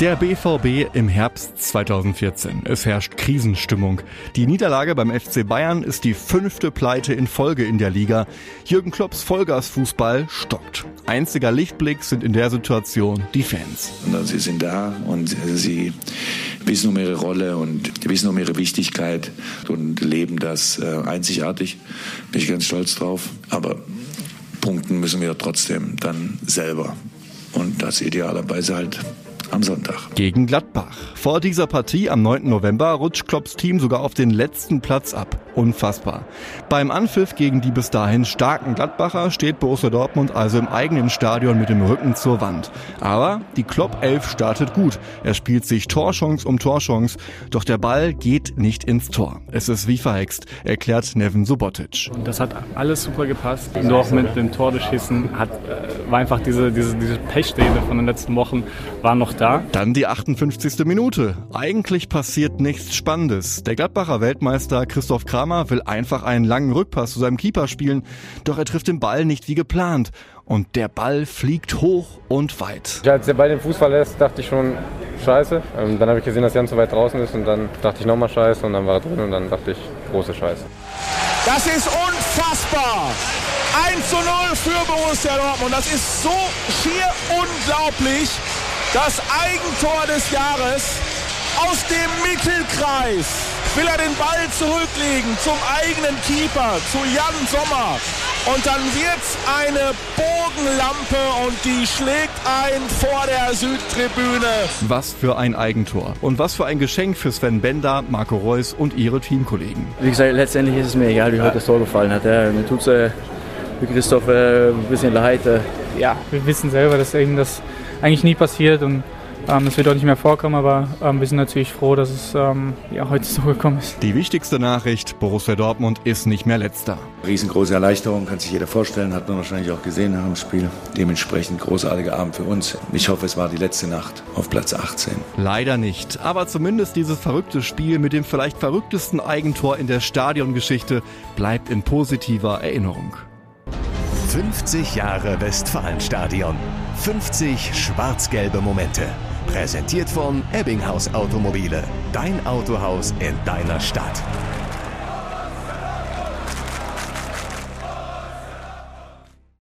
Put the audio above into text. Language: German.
Der BVB im Herbst 2014. Es herrscht Krisenstimmung. Die Niederlage beim FC Bayern ist die fünfte Pleite in Folge in der Liga. Jürgen Klopps Vollgasfußball stockt. Einziger Lichtblick sind in der Situation die Fans. Sie sind da und sie wissen um ihre Rolle und wissen um ihre Wichtigkeit und leben das äh, einzigartig. Bin ich ganz stolz drauf. Aber punkten müssen wir trotzdem dann selber. Und das idealerweise halt am Sonntag. Gegen Gladbach. Vor dieser Partie am 9. November rutscht Klopps Team sogar auf den letzten Platz ab. Unfassbar. Beim Anpfiff gegen die bis dahin starken Gladbacher steht Borussia Dortmund also im eigenen Stadion mit dem Rücken zur Wand. Aber die Klopp 11 startet gut. Er spielt sich Torchance um Torchance, doch der Ball geht nicht ins Tor. Es ist wie verhext, erklärt Nevin Subotic. Und das hat alles super gepasst. Nur auch mit dem Tor durchschießen hat, äh, war einfach diese, diese, diese Pechstelle von den letzten Wochen war noch da. Dann die 58. Minute. Eigentlich passiert nichts Spannendes. Der Gladbacher Weltmeister Christoph Kramer will einfach einen langen Rückpass zu seinem Keeper spielen, doch er trifft den Ball nicht wie geplant. Und der Ball fliegt hoch und weit. Als der Ball den Fuß verlässt, dachte ich schon, scheiße. Ähm, dann habe ich gesehen, dass Jan zu weit draußen ist und dann dachte ich nochmal scheiße und dann war er drin und dann dachte ich, große Scheiße. Das ist unfassbar! 1 zu 0 für Borussia Dortmund. Das ist so schier unglaublich. Das Eigentor des Jahres aus dem Mittelkreis will er den Ball zurücklegen zum eigenen Keeper, zu Jan Sommer. Und dann wird's eine Bogenlampe und die schlägt ein vor der Südtribüne. Was für ein Eigentor. Und was für ein Geschenk für Sven Bender, Marco Reus und ihre Teamkollegen. Wie gesagt, letztendlich ist es mir egal, wie heute das Tor gefallen hat. Ja, mir tut's äh, für Christoph äh, ein bisschen leid. Äh. Ja, wir wissen selber, dass eben das eigentlich nie passiert und ähm, das wird auch nicht mehr vorkommen, aber ähm, wir sind natürlich froh, dass es ähm, ja, heute so gekommen ist. Die wichtigste Nachricht, Borussia Dortmund ist nicht mehr letzter. Riesengroße Erleichterung, kann sich jeder vorstellen, hat man wahrscheinlich auch gesehen nach dem Spiel. Dementsprechend großartiger Abend für uns. Ich hoffe, es war die letzte Nacht auf Platz 18. Leider nicht, aber zumindest dieses verrückte Spiel mit dem vielleicht verrücktesten Eigentor in der Stadiongeschichte bleibt in positiver Erinnerung. 50 Jahre Westfalenstadion. 50 schwarz-gelbe Momente. Präsentiert von Ebbinghaus Automobile. Dein Autohaus in deiner Stadt.